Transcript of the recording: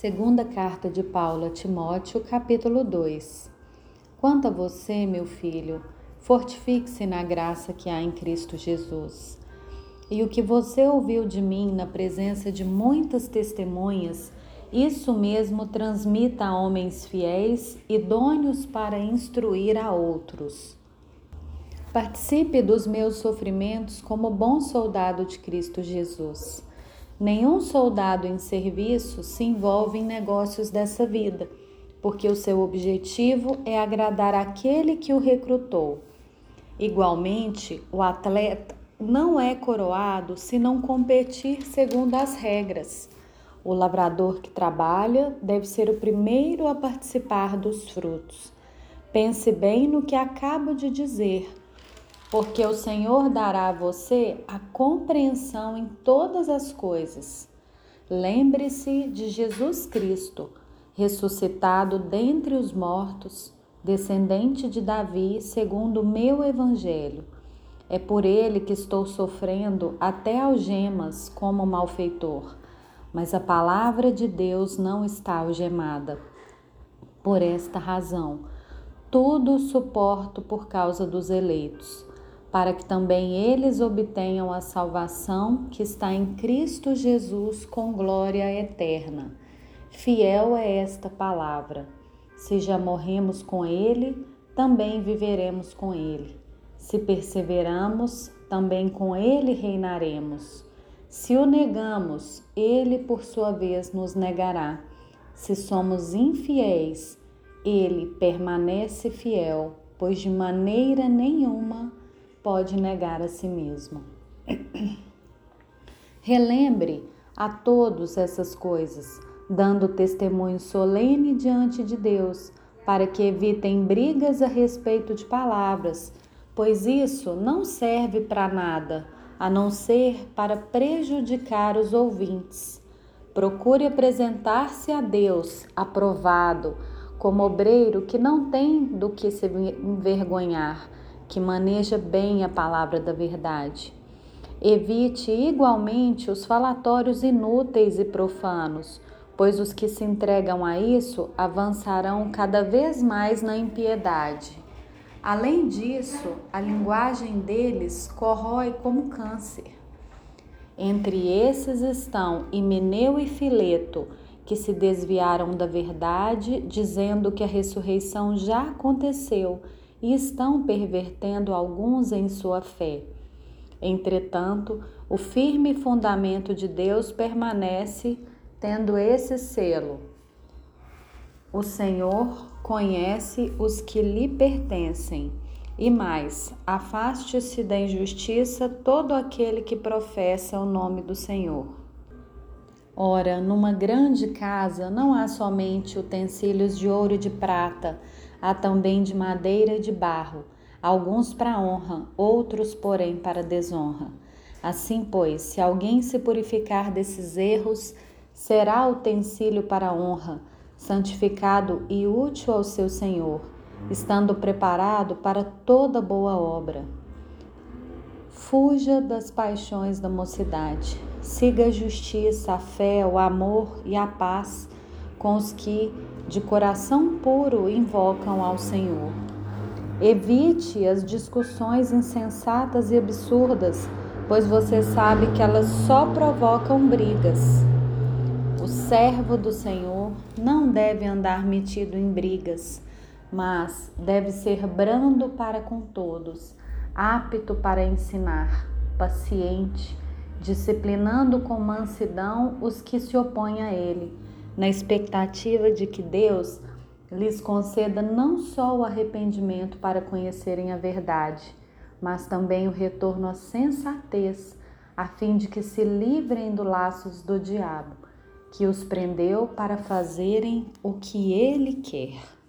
Segunda carta de Paulo a Timóteo, capítulo 2. Quanto a você, meu filho, fortifique-se na graça que há em Cristo Jesus. E o que você ouviu de mim na presença de muitas testemunhas, isso mesmo transmita a homens fiéis, idôneos para instruir a outros. Participe dos meus sofrimentos como bom soldado de Cristo Jesus. Nenhum soldado em serviço se envolve em negócios dessa vida, porque o seu objetivo é agradar aquele que o recrutou. Igualmente, o atleta não é coroado se não competir segundo as regras. O lavrador que trabalha deve ser o primeiro a participar dos frutos. Pense bem no que acabo de dizer porque o Senhor dará a você a compreensão em todas as coisas. Lembre-se de Jesus Cristo, ressuscitado dentre os mortos, descendente de Davi, segundo o meu evangelho. É por ele que estou sofrendo até algemas como malfeitor, mas a palavra de Deus não está algemada. Por esta razão, tudo suporto por causa dos eleitos para que também eles obtenham a salvação que está em Cristo Jesus com glória eterna. Fiel é esta palavra. Se já morremos com Ele, também viveremos com Ele. Se perseveramos, também com Ele reinaremos. Se o negamos, Ele por sua vez nos negará. Se somos infiéis, Ele permanece fiel, pois de maneira nenhuma pode negar a si mesmo. Relembre a todos essas coisas, dando testemunho solene diante de Deus, para que evitem brigas a respeito de palavras, pois isso não serve para nada, a não ser para prejudicar os ouvintes. Procure apresentar-se a Deus aprovado, como obreiro que não tem do que se envergonhar que maneja bem a palavra da verdade. Evite igualmente os falatórios inúteis e profanos, pois os que se entregam a isso avançarão cada vez mais na impiedade. Além disso, a linguagem deles corrói como câncer. Entre esses estão Himeneu e Fileto, que se desviaram da verdade, dizendo que a ressurreição já aconteceu e estão pervertendo alguns em sua fé. Entretanto, o firme fundamento de Deus permanece tendo esse selo. O Senhor conhece os que lhe pertencem. E mais, afaste-se da injustiça todo aquele que professa o nome do Senhor. Ora, numa grande casa não há somente utensílios de ouro e de prata, há também de madeira e de barro, alguns para honra, outros, porém, para desonra. Assim, pois, se alguém se purificar desses erros, será utensílio para honra, santificado e útil ao seu Senhor, estando preparado para toda boa obra. Fuja das paixões da mocidade, siga a justiça, a fé, o amor e a paz com os que de coração puro invocam ao Senhor. Evite as discussões insensatas e absurdas, pois você sabe que elas só provocam brigas. O servo do Senhor não deve andar metido em brigas, mas deve ser brando para com todos, apto para ensinar, paciente, disciplinando com mansidão os que se opõem a ele na expectativa de que Deus lhes conceda não só o arrependimento para conhecerem a verdade, mas também o retorno à sensatez, a fim de que se livrem dos laços do diabo, que os prendeu para fazerem o que ele quer.